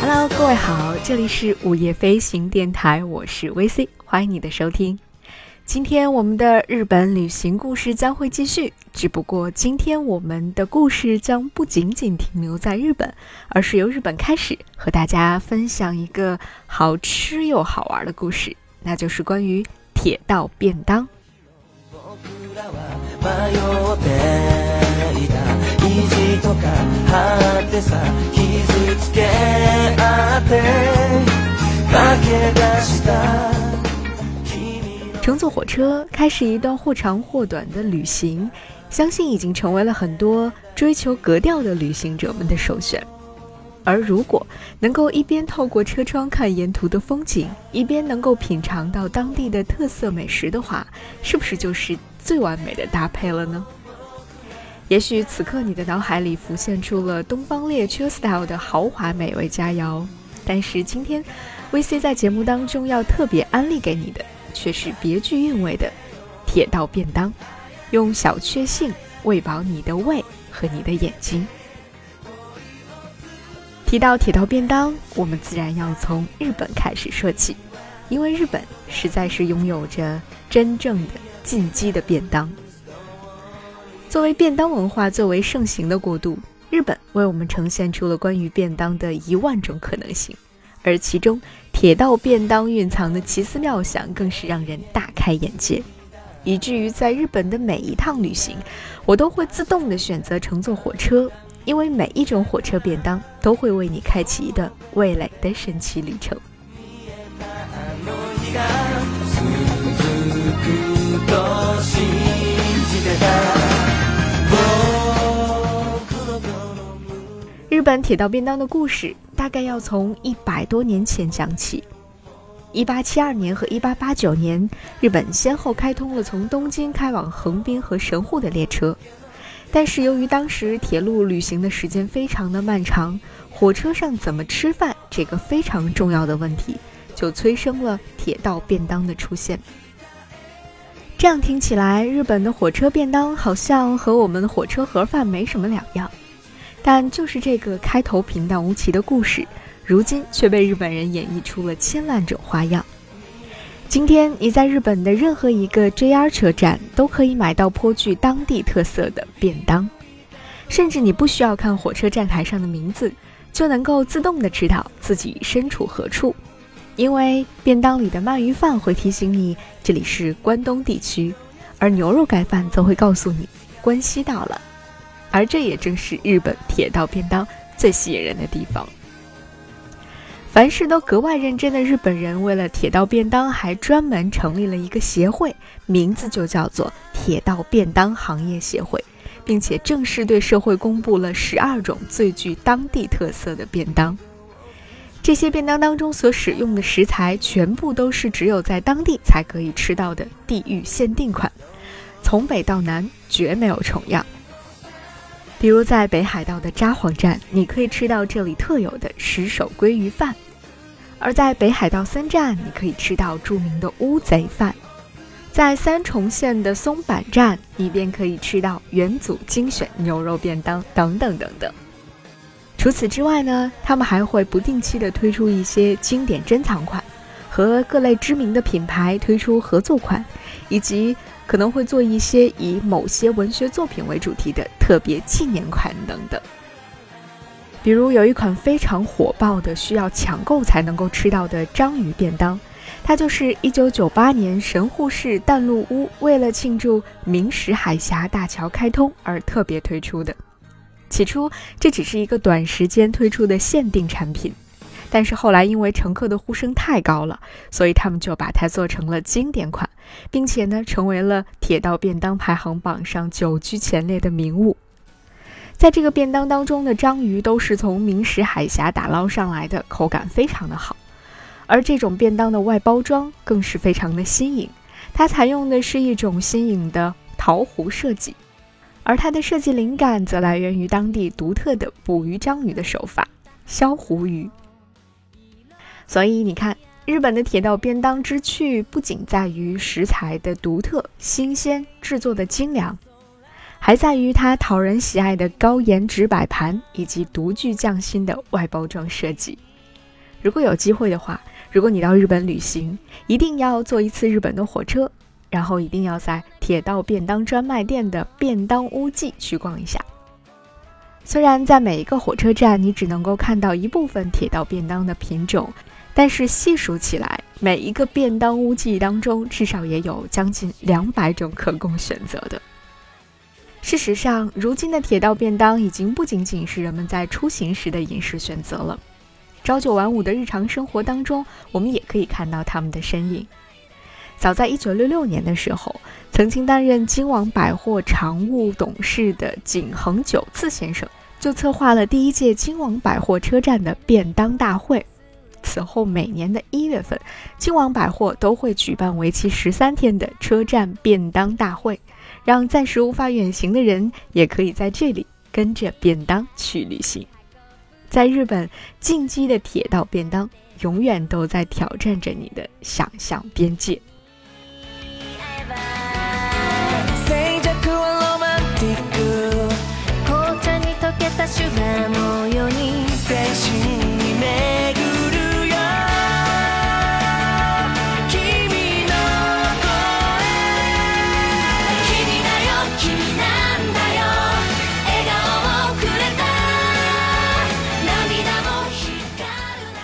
Hello，各位好，这里是午夜飞行电台，我是 VC，欢迎你的收听。今天我们的日本旅行故事将会继续，只不过今天我们的故事将不仅仅停留在日本，而是由日本开始，和大家分享一个好吃又好玩的故事，那就是关于铁道便当。乘坐火车开始一段或长或短的旅行，相信已经成为了很多追求格调的旅行者们的首选。而如果能够一边透过车窗看沿途的风景，一边能够品尝到当地的特色美食的话，是不是就是最完美的搭配了呢？也许此刻你的脑海里浮现出了东方列车 style 的豪华美味佳肴，但是今天 VC 在节目当中要特别安利给你的。却是别具韵味的铁道便当，用小确幸喂饱你的胃和你的眼睛。提到铁道便当，我们自然要从日本开始说起，因为日本实在是拥有着真正的进击的便当。作为便当文化最为盛行的国度，日本为我们呈现出了关于便当的一万种可能性。而其中，铁道便当蕴藏的奇思妙想更是让人大开眼界，以至于在日本的每一趟旅行，我都会自动的选择乘坐火车，因为每一种火车便当都会为你开启一段味蕾的神奇旅程。日本铁道便当的故事。大概要从一百多年前讲起。一八七二年和一八八九年，日本先后开通了从东京开往横滨和神户的列车。但是由于当时铁路旅行的时间非常的漫长，火车上怎么吃饭这个非常重要的问题，就催生了铁道便当的出现。这样听起来，日本的火车便当好像和我们的火车盒饭没什么两样。但就是这个开头平淡无奇的故事，如今却被日本人演绎出了千万种花样。今天你在日本的任何一个 JR 车站都可以买到颇具当地特色的便当，甚至你不需要看火车站台上的名字，就能够自动的知道自己身处何处，因为便当里的鳗鱼饭会提醒你这里是关东地区，而牛肉盖饭则会告诉你关西到了。而这也正是日本铁道便当最吸引人的地方。凡事都格外认真的日本人，为了铁道便当，还专门成立了一个协会，名字就叫做铁道便当行业协会，并且正式对社会公布了十二种最具当地特色的便当。这些便当当中所使用的食材，全部都是只有在当地才可以吃到的地域限定款，从北到南绝没有重样。比如在北海道的札幌站，你可以吃到这里特有的石手鲑鱼饭；而在北海道森站，你可以吃到著名的乌贼饭；在三重县的松坂站，你便可以吃到元祖精选牛肉便当等等等等。除此之外呢，他们还会不定期的推出一些经典珍藏款，和各类知名的品牌推出合作款，以及。可能会做一些以某些文学作品为主题的特别纪念款等等。比如有一款非常火爆的，需要抢购才能够吃到的章鱼便当，它就是1998年神户市淡路屋为了庆祝明石海峡大桥开通而特别推出的。起初这只是一个短时间推出的限定产品。但是后来，因为乘客的呼声太高了，所以他们就把它做成了经典款，并且呢，成为了铁道便当排行榜上久居前列的名物。在这个便当当中的章鱼都是从明石海峡打捞上来的，口感非常的好。而这种便当的外包装更是非常的新颖，它采用的是一种新颖的陶壶设计，而它的设计灵感则来源于当地独特的捕鱼章鱼的手法——销湖鱼。所以你看，日本的铁道便当之趣不仅在于食材的独特、新鲜、制作的精良，还在于它讨人喜爱的高颜值摆盘以及独具匠心的外包装设计。如果有机会的话，如果你到日本旅行，一定要坐一次日本的火车，然后一定要在铁道便当专卖店的便当屋记去逛一下。虽然在每一个火车站你只能够看到一部分铁道便当的品种。但是细数起来，每一个便当屋记忆当中，至少也有将近两百种可供选择的。事实上，如今的铁道便当已经不仅仅是人们在出行时的饮食选择了，朝九晚五的日常生活当中，我们也可以看到他们的身影。早在一九六六年的时候，曾经担任金王百货常务董事的井恒久次先生，就策划了第一届金王百货车站的便当大会。此后，每年的一月份，京王百货都会举办为期十三天的车站便当大会，让暂时无法远行的人也可以在这里跟着便当去旅行。在日本，进击的铁道便当永远都在挑战着你的想象边界。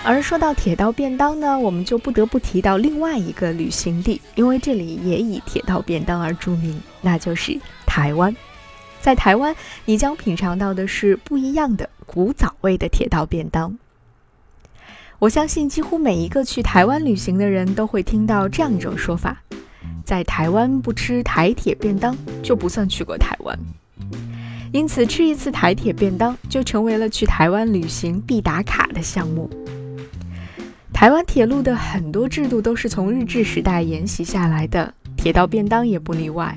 而说到铁道便当呢，我们就不得不提到另外一个旅行地，因为这里也以铁道便当而著名，那就是台湾。在台湾，你将品尝到的是不一样的古早味的铁道便当。我相信，几乎每一个去台湾旅行的人都会听到这样一种说法：在台湾不吃台铁便当，就不算去过台湾。因此，吃一次台铁便当就成为了去台湾旅行必打卡的项目。台湾铁路的很多制度都是从日治时代沿袭下来的，铁道便当也不例外。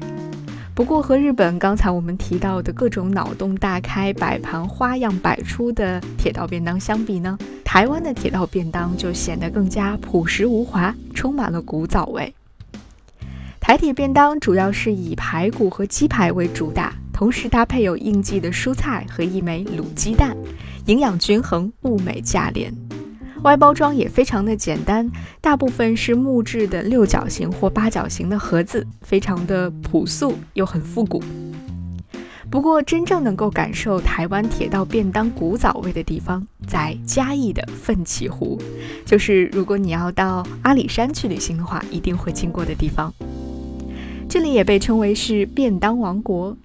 不过和日本刚才我们提到的各种脑洞大开、摆盘花样百出的铁道便当相比呢，台湾的铁道便当就显得更加朴实无华，充满了古早味。台铁便当主要是以排骨和鸡排为主打，同时搭配有应季的蔬菜和一枚卤鸡蛋，营养均衡，物美价廉。外包装也非常的简单，大部分是木质的六角形或八角形的盒子，非常的朴素又很复古。不过，真正能够感受台湾铁道便当古早味的地方，在嘉义的奋起湖，就是如果你要到阿里山去旅行的话，一定会经过的地方。这里也被称为是便当王国，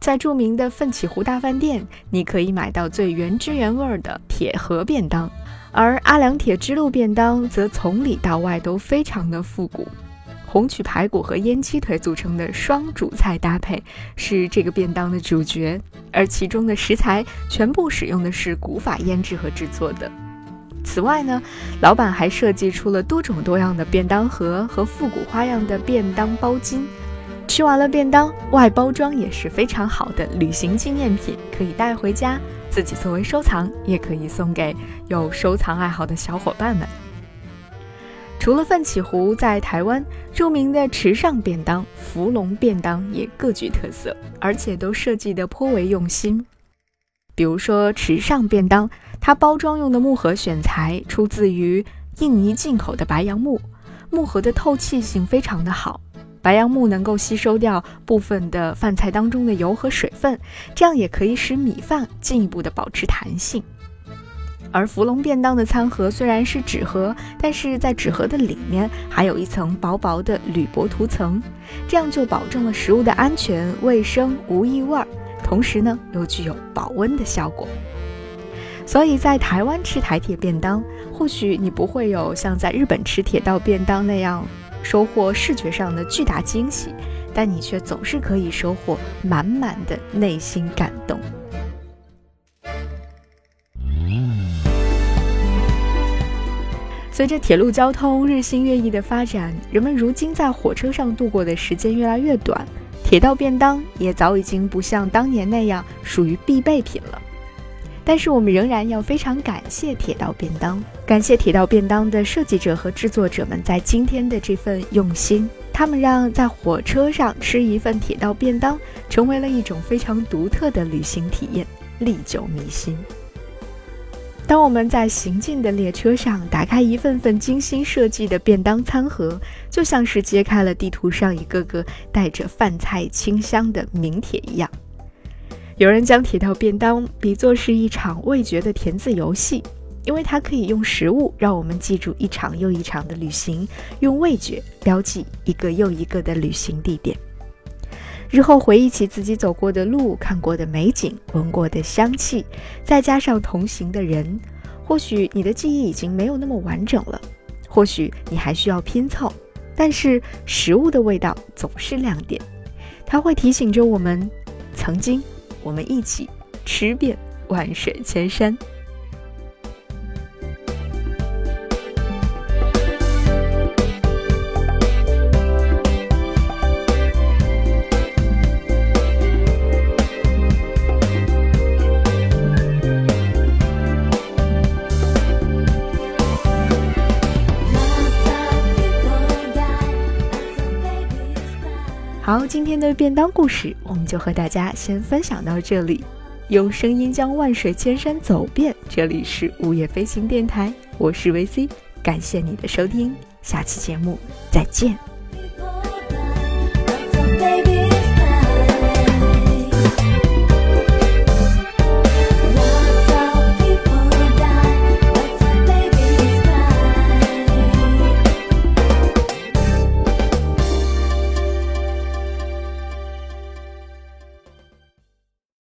在著名的奋起湖大饭店，你可以买到最原汁原味的铁盒便当。而阿良铁之路便当则从里到外都非常的复古，红曲排骨和腌鸡腿组成的双主菜搭配是这个便当的主角，而其中的食材全部使用的是古法腌制和制作的。此外呢，老板还设计出了多种多样的便当盒和复古花样的便当包巾。吃完了便当，外包装也是非常好的旅行纪念品，可以带回家，自己作为收藏，也可以送给有收藏爱好的小伙伴们。除了奋起湖，在台湾著名的池上便当、福龙便当也各具特色，而且都设计得颇为用心。比如说池上便当，它包装用的木盒选材出自于印尼进口的白杨木，木盒的透气性非常的好。白杨木能够吸收掉部分的饭菜当中的油和水分，这样也可以使米饭进一步的保持弹性。而福龙便当的餐盒虽然是纸盒，但是在纸盒的里面还有一层薄薄的铝箔涂层，这样就保证了食物的安全卫生无异味儿，同时呢又具有保温的效果。所以在台湾吃台铁便当，或许你不会有像在日本吃铁道便当那样。收获视觉上的巨大惊喜，但你却总是可以收获满满的内心感动。随着铁路交通日新月异的发展，人们如今在火车上度过的时间越来越短，铁道便当也早已经不像当年那样属于必备品了。但是我们仍然要非常感谢铁道便当，感谢铁道便当的设计者和制作者们在今天的这份用心。他们让在火车上吃一份铁道便当成为了一种非常独特的旅行体验，历久弥新。当我们在行进的列车上打开一份份精心设计的便当餐盒，就像是揭开了地图上一个个带着饭菜清香的名帖一样。有人将铁道便当比作是一场味觉的填字游戏，因为它可以用食物让我们记住一场又一场的旅行，用味觉标记一个又一个的旅行地点。日后回忆起自己走过的路、看过的美景、闻过的香气，再加上同行的人，或许你的记忆已经没有那么完整了，或许你还需要拼凑，但是食物的味道总是亮点，它会提醒着我们曾经。我们一起吃遍万水千山。今天的便当故事，我们就和大家先分享到这里。用声音将万水千山走遍，这里是午夜飞行电台，我是维 C，感谢你的收听，下期节目再见。